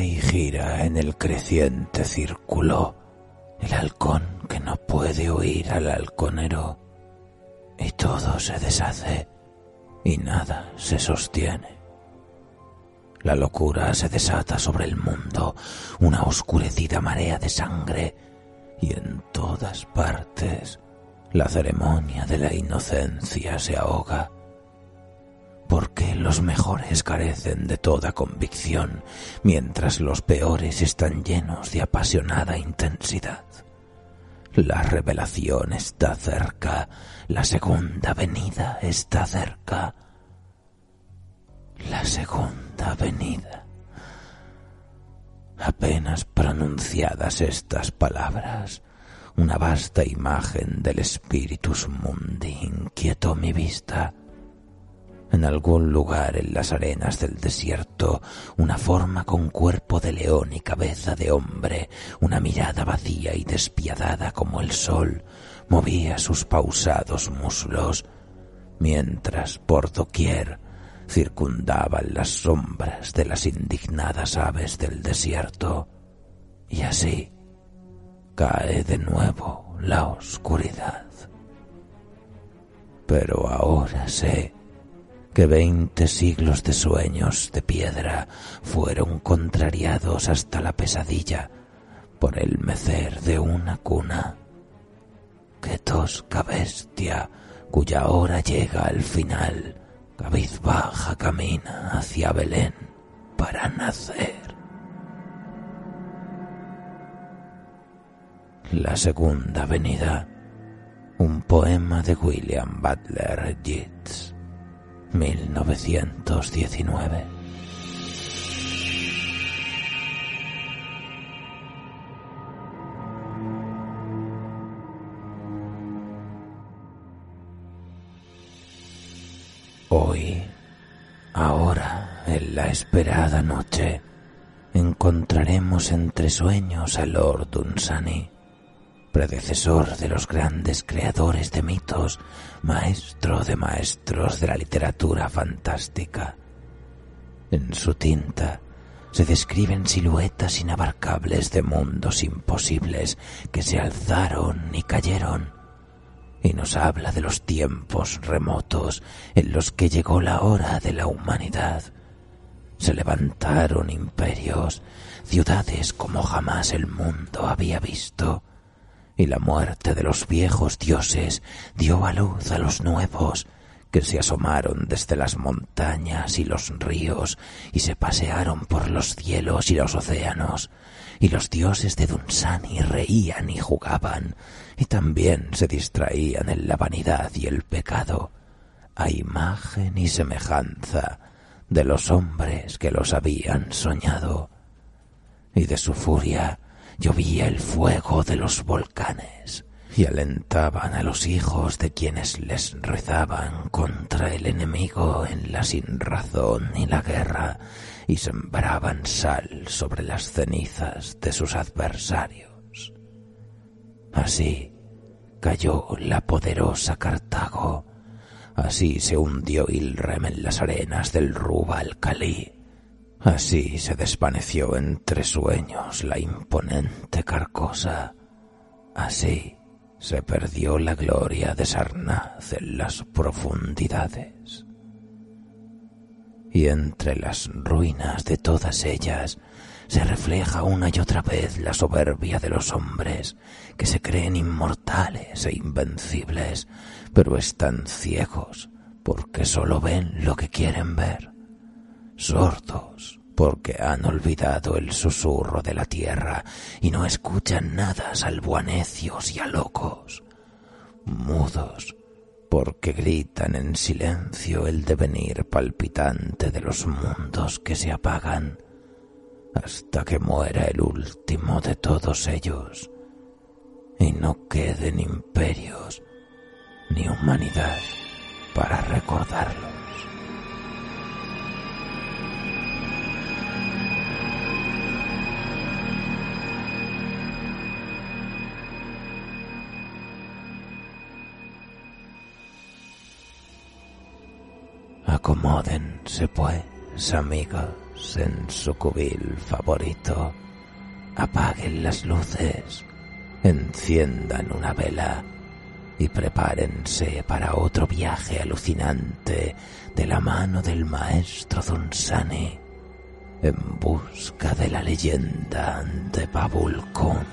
Y gira en el creciente círculo. El halcón que no puede oír al halconero. Y todo se deshace y nada se sostiene. La locura se desata sobre el mundo, una oscurecida marea de sangre. Y en todas partes la ceremonia de la inocencia se ahoga los mejores carecen de toda convicción, mientras los peores están llenos de apasionada intensidad. La revelación está cerca, la segunda venida está cerca. La segunda venida. Apenas pronunciadas estas palabras, una vasta imagen del Spiritus Mundi inquietó mi vista. En algún lugar en las arenas del desierto, una forma con cuerpo de león y cabeza de hombre, una mirada vacía y despiadada como el sol, movía sus pausados muslos, mientras por doquier circundaban las sombras de las indignadas aves del desierto. Y así cae de nuevo la oscuridad. Pero ahora sé que veinte siglos de sueños de piedra fueron contrariados hasta la pesadilla por el mecer de una cuna. Que tosca bestia cuya hora llega al final, cabizbaja camina hacia Belén para nacer. La segunda venida, un poema de William Butler Yeats. 1919. Hoy, ahora, en la esperada noche, encontraremos entre sueños a Lord Dunsany predecesor de los grandes creadores de mitos, maestro de maestros de la literatura fantástica. En su tinta se describen siluetas inabarcables de mundos imposibles que se alzaron y cayeron, y nos habla de los tiempos remotos en los que llegó la hora de la humanidad. Se levantaron imperios, ciudades como jamás el mundo había visto, y la muerte de los viejos dioses dio a luz a los nuevos, que se asomaron desde las montañas y los ríos y se pasearon por los cielos y los océanos, y los dioses de Dunsani reían y jugaban, y también se distraían en la vanidad y el pecado, a imagen y semejanza de los hombres que los habían soñado, y de su furia llovía el fuego de los volcanes y alentaban a los hijos de quienes les rezaban contra el enemigo en la sinrazón y la guerra y sembraban sal sobre las cenizas de sus adversarios. Así cayó la poderosa Cartago, así se hundió Ilrem en las arenas del Rubal Calí, Así se desvaneció entre sueños la imponente carcosa. Así se perdió la gloria de Sarnaz en las profundidades. Y entre las ruinas de todas ellas se refleja una y otra vez la soberbia de los hombres que se creen inmortales e invencibles, pero están ciegos porque sólo ven lo que quieren ver sordos porque han olvidado el susurro de la tierra y no escuchan nada salvo a necios y a locos, mudos, porque gritan en silencio el devenir palpitante de los mundos que se apagan hasta que muera el último de todos ellos y no queden imperios ni humanidad para recordarlos. Acomódense pues, amigos, en su cubil favorito. Apaguen las luces, enciendan una vela y prepárense para otro viaje alucinante de la mano del maestro Dunsani en busca de la leyenda de Babulcón.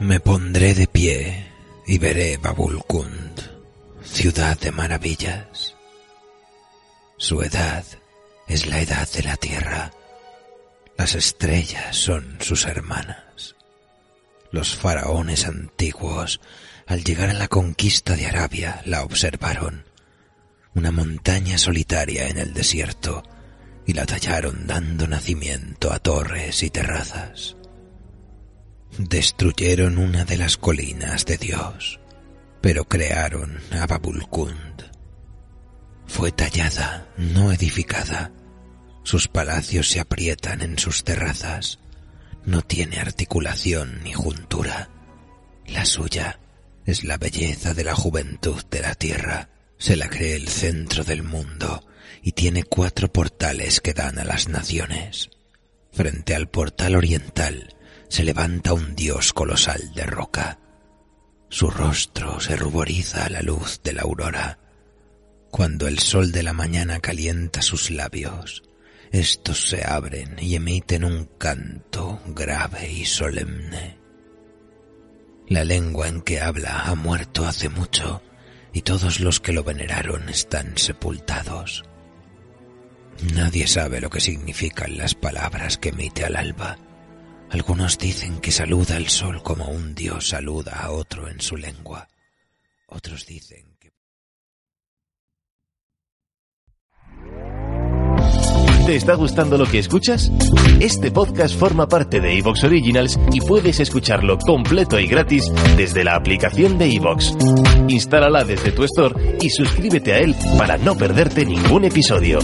Me pondré de pie y veré Babulkund, ciudad de maravillas. Su edad es la edad de la tierra. Las estrellas son sus hermanas. Los faraones antiguos, al llegar a la conquista de Arabia, la observaron. Una montaña solitaria en el desierto, y la tallaron dando nacimiento a torres y terrazas destruyeron una de las colinas de Dios, pero crearon a Babulkund. Fue tallada, no edificada. Sus palacios se aprietan en sus terrazas. No tiene articulación ni juntura. La suya es la belleza de la juventud de la tierra. Se la cree el centro del mundo y tiene cuatro portales que dan a las naciones. Frente al portal oriental se levanta un dios colosal de roca. Su rostro se ruboriza a la luz de la aurora. Cuando el sol de la mañana calienta sus labios, estos se abren y emiten un canto grave y solemne. La lengua en que habla ha muerto hace mucho y todos los que lo veneraron están sepultados. Nadie sabe lo que significan las palabras que emite al alba algunos dicen que saluda al sol como un dios saluda a otro en su lengua. Otros dicen que... ¿Te está gustando lo que escuchas? Este podcast forma parte de Evox Originals y puedes escucharlo completo y gratis desde la aplicación de Evox. Instálala desde tu store y suscríbete a él para no perderte ningún episodio.